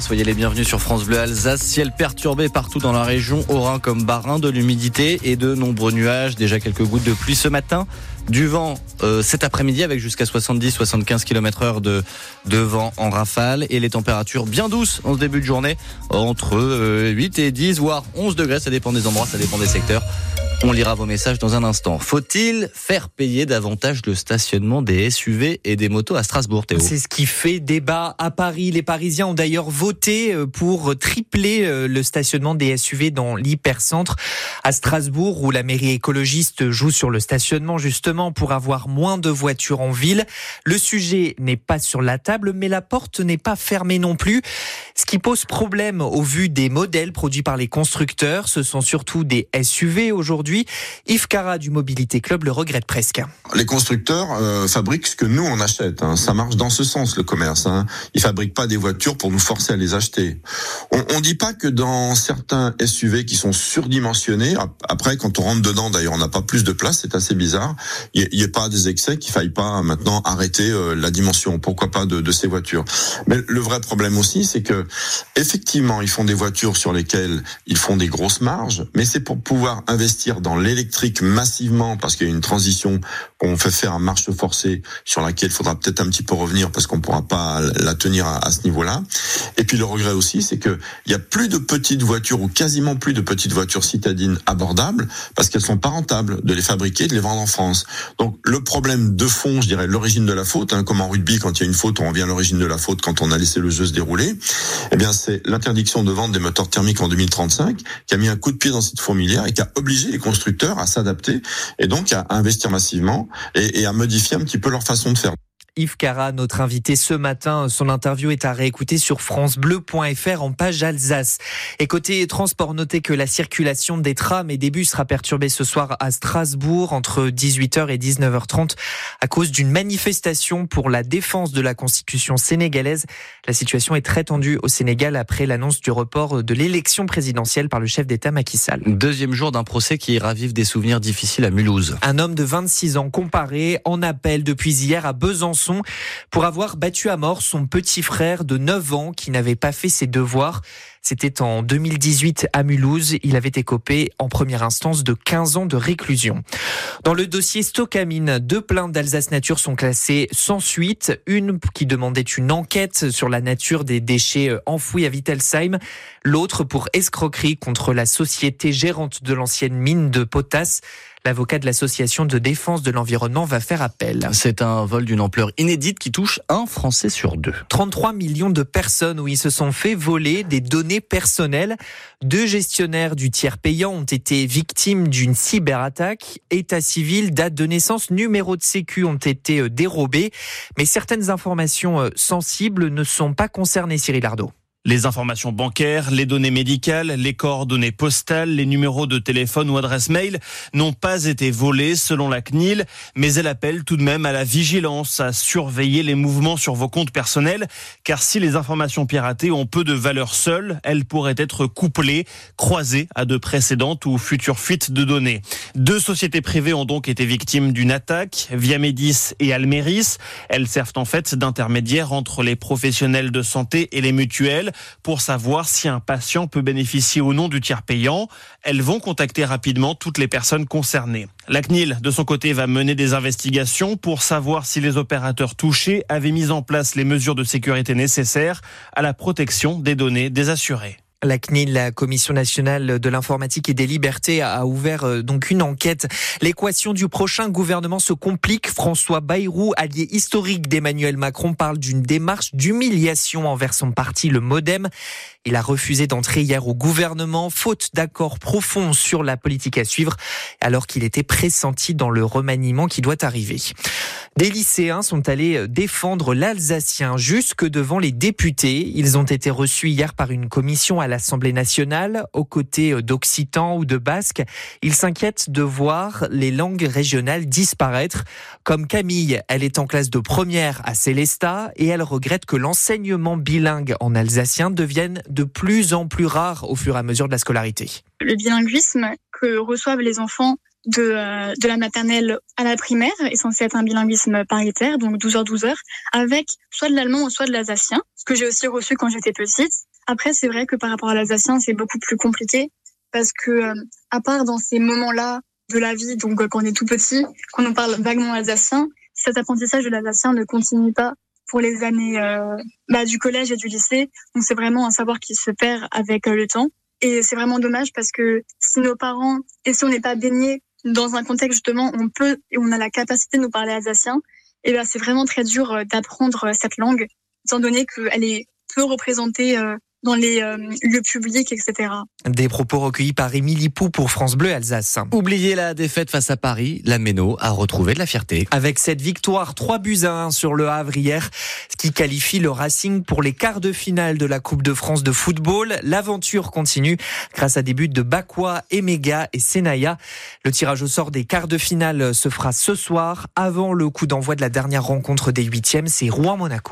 Soyez les bienvenus sur France Bleu Alsace. Ciel perturbé partout dans la région, aura comme barin, de l'humidité et de nombreux nuages. Déjà quelques gouttes de pluie ce matin. Du vent euh, cet après-midi avec jusqu'à 70-75 km heure de, vent en rafale et les températures bien douces en ce début de journée entre 8 euh, et 10 voire 11 degrés. Ça dépend des endroits, ça dépend des secteurs. On lira vos messages dans un instant. Faut-il faire payer davantage le stationnement des SUV et des motos à Strasbourg, Théo? C'est ce qui fait débat à Paris. Les Parisiens ont d'ailleurs voté euh, pour tripler le stationnement des SUV dans l'hypercentre à Strasbourg, où la mairie écologiste joue sur le stationnement justement pour avoir moins de voitures en ville. Le sujet n'est pas sur la table, mais la porte n'est pas fermée non plus. Ce qui pose problème au vu des modèles produits par les constructeurs, ce sont surtout des SUV aujourd'hui Yves Cara du Mobilité Club le regrette presque. Les constructeurs euh, fabriquent ce que nous on achète. Hein. Ça marche dans ce sens le commerce. Hein. Ils fabriquent pas des voitures pour nous forcer à les acheter. On, on dit pas que dans certains SUV qui sont surdimensionnés, après quand on rentre dedans, d'ailleurs on n'a pas plus de place, c'est assez bizarre. Il n'y a, pas des excès qu'il faille pas maintenant arrêter euh, la dimension. Pourquoi pas de, de ces voitures Mais le vrai problème aussi, c'est que effectivement ils font des voitures sur lesquelles ils font des grosses marges, mais c'est pour pouvoir investir dans l'électrique massivement parce qu'il y a une transition qu'on fait faire à marche forcée sur laquelle il faudra peut-être un petit peu revenir parce qu'on pourra pas la tenir à, ce niveau-là. Et puis le regret aussi, c'est que il y a plus de petites voitures ou quasiment plus de petites voitures citadines abordables parce qu'elles sont pas rentables de les fabriquer, de les vendre en France. Donc le problème de fond, je dirais l'origine de la faute, hein, comme en rugby quand il y a une faute, on revient à l'origine de la faute quand on a laissé le jeu se dérouler. Eh bien c'est l'interdiction de vente des moteurs thermiques en 2035 qui a mis un coup de pied dans cette fourmilière et qui a obligé les constructeurs à s'adapter et donc à investir massivement et, et à modifier un petit peu leur façon de faire. Yves Cara, notre invité ce matin. Son interview est à réécouter sur francebleu.fr en page Alsace. Et côté transport, notez que la circulation des trams et des bus sera perturbée ce soir à Strasbourg entre 18h et 19h30 à cause d'une manifestation pour la défense de la constitution sénégalaise. La situation est très tendue au Sénégal après l'annonce du report de l'élection présidentielle par le chef d'État Macky Sall. Deuxième jour d'un procès qui ravive des souvenirs difficiles à Mulhouse. Un homme de 26 ans comparé en appel depuis hier à Besançon pour avoir battu à mort son petit frère de 9 ans qui n'avait pas fait ses devoirs. C'était en 2018 à Mulhouse. Il avait écopé en première instance de 15 ans de réclusion. Dans le dossier Stockamine, deux plaintes d'Alsace Nature sont classées sans suite. Une qui demandait une enquête sur la nature des déchets euh, enfouis à Wittelsheim. L'autre pour escroquerie contre la société gérante de l'ancienne mine de potasse. L'avocat de l'association de défense de l'environnement va faire appel. C'est un vol d'une ampleur inédite qui touche un Français sur deux. 33 millions de personnes où ils se sont fait voler des données personnelles. Deux gestionnaires du tiers payant ont été victimes d'une cyberattaque. État civil, date de naissance, numéro de sécu ont été euh, dérobés. Mais certaines informations euh, sensibles ne sont pas concernées, Cyril Ardo. Les informations bancaires, les données médicales, les coordonnées postales, les numéros de téléphone ou adresse mail n'ont pas été volés selon la CNIL, mais elle appelle tout de même à la vigilance, à surveiller les mouvements sur vos comptes personnels, car si les informations piratées ont peu de valeur seule, elles pourraient être couplées, croisées à de précédentes ou futures fuites de données. Deux sociétés privées ont donc été victimes d'une attaque, Viamedis et Almeris. Elles servent en fait d'intermédiaires entre les professionnels de santé et les mutuelles pour savoir si un patient peut bénéficier ou non du tiers payant. Elles vont contacter rapidement toutes les personnes concernées. La CNIL, de son côté, va mener des investigations pour savoir si les opérateurs touchés avaient mis en place les mesures de sécurité nécessaires à la protection des données des assurés. La CNIL, la Commission nationale de l'informatique et des libertés, a ouvert euh, donc une enquête. L'équation du prochain gouvernement se complique. François Bayrou, allié historique d'Emmanuel Macron, parle d'une démarche d'humiliation envers son parti, le MoDem. Il a refusé d'entrer hier au gouvernement, faute d'accord profond sur la politique à suivre, alors qu'il était pressenti dans le remaniement qui doit arriver. Des lycéens sont allés défendre l'Alsacien jusque devant les députés. Ils ont été reçus hier par une commission l'Assemblée nationale, aux côtés d'Occitan ou de Basque. Ils s'inquiètent de voir les langues régionales disparaître. Comme Camille, elle est en classe de première à Célestat et elle regrette que l'enseignement bilingue en alsacien devienne de plus en plus rare au fur et à mesure de la scolarité. Le bilinguisme que reçoivent les enfants de, euh, de la maternelle à la primaire est censé être un bilinguisme paritaire, donc 12 heures 12 heures, avec soit de l'allemand soit de l'alsacien, ce que j'ai aussi reçu quand j'étais petite. Après, c'est vrai que par rapport à l'alsacien, c'est beaucoup plus compliqué parce que euh, à part dans ces moments-là de la vie, donc quand on est tout petit, quand on parle vaguement alsacien, cet apprentissage de l'alsacien ne continue pas pour les années euh, bah, du collège et du lycée. Donc c'est vraiment un savoir qui se perd avec le temps. Et c'est vraiment dommage parce que si nos parents, et si on n'est pas baigné dans un contexte justement on peut et on a la capacité de nous parler alsacien, et eh ben c'est vraiment très dur euh, d'apprendre euh, cette langue, étant donné qu'elle est peu représentée euh, dans les euh, lieux publics, etc. Des propos recueillis par Émilie Pou pour France Bleu Alsace. Oubliez la défaite face à Paris, la Méno a retrouvé de la fierté. Avec cette victoire 3 buts à 1 sur le Havre hier, ce qui qualifie le Racing pour les quarts de finale de la Coupe de France de football. L'aventure continue grâce à des buts de Bakwa, Emega et Senaya. Le tirage au sort des quarts de finale se fera ce soir avant le coup d'envoi de la dernière rencontre des huitièmes, c'est Rouen-Monaco.